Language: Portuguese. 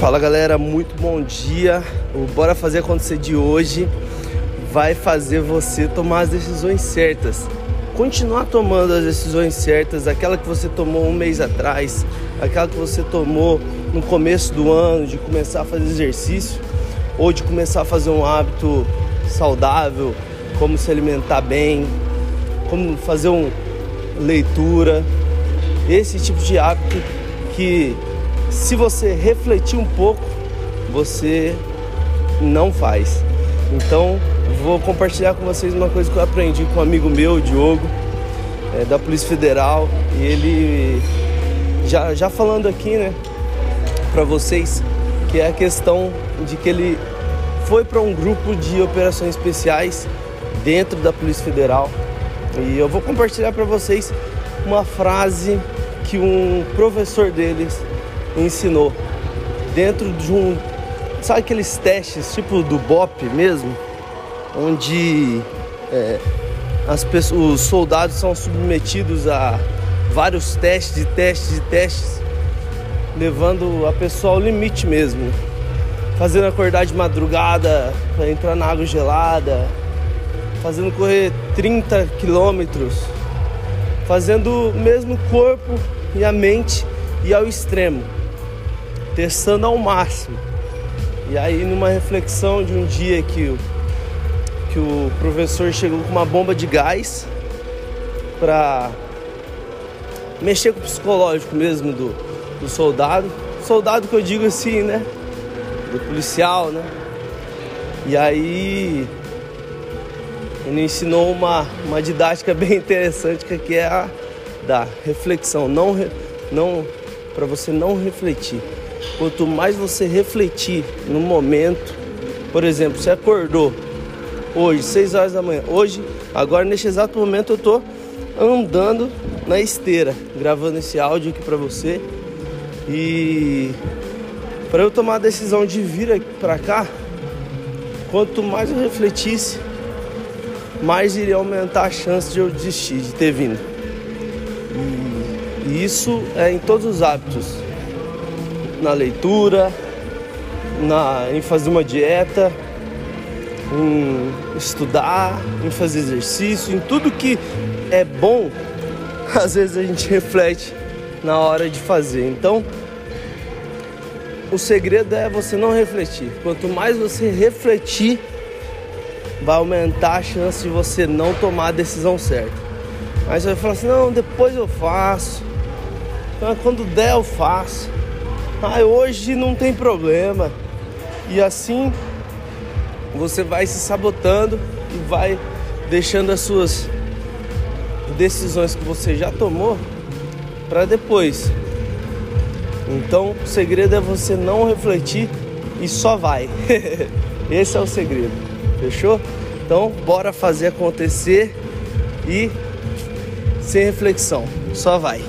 Fala galera, muito bom dia. O Bora Fazer Acontecer de hoje vai fazer você tomar as decisões certas. Continuar tomando as decisões certas, aquela que você tomou um mês atrás, aquela que você tomou no começo do ano, de começar a fazer exercício ou de começar a fazer um hábito saudável, como se alimentar bem, como fazer uma leitura, esse tipo de hábito que se você refletir um pouco, você não faz. Então, vou compartilhar com vocês uma coisa que eu aprendi com um amigo meu, o Diogo, é, da Polícia Federal, e ele já, já falando aqui, né, para vocês, que é a questão de que ele foi para um grupo de operações especiais dentro da Polícia Federal. E eu vou compartilhar para vocês uma frase que um professor deles ensinou dentro de um. Sabe aqueles testes tipo do BOP mesmo? Onde é, as pessoas, os soldados são submetidos a vários testes e testes e testes, levando a pessoa ao limite mesmo. Fazendo acordar de madrugada para entrar na água gelada, fazendo correr 30 quilômetros, fazendo mesmo o corpo e a mente ir ao extremo testando ao máximo. E aí numa reflexão de um dia que o, que o professor chegou com uma bomba de gás para mexer com o psicológico mesmo do, do soldado. Soldado que eu digo assim, né? Do policial, né? E aí ele ensinou uma, uma didática bem interessante que é a da reflexão, não, não para você não refletir. Quanto mais você refletir no momento, por exemplo, você acordou hoje, 6 horas da manhã. Hoje, agora neste exato momento eu tô andando na esteira, gravando esse áudio aqui para você. E para eu tomar a decisão de vir para cá, quanto mais eu refletisse, mais iria aumentar a chance de eu desistir de ter vindo. E isso é em todos os hábitos na leitura, na, em fazer uma dieta, em estudar, em fazer exercício, em tudo que é bom, às vezes a gente reflete na hora de fazer. Então, o segredo é você não refletir. Quanto mais você refletir, vai aumentar a chance de você não tomar a decisão certa. Aí você vai falar assim: não, depois eu faço. Quando der, eu faço ah, hoje não tem problema. E assim você vai se sabotando e vai deixando as suas decisões que você já tomou para depois. Então, o segredo é você não refletir e só vai. Esse é o segredo. Fechou? Então, bora fazer acontecer e sem reflexão. Só vai.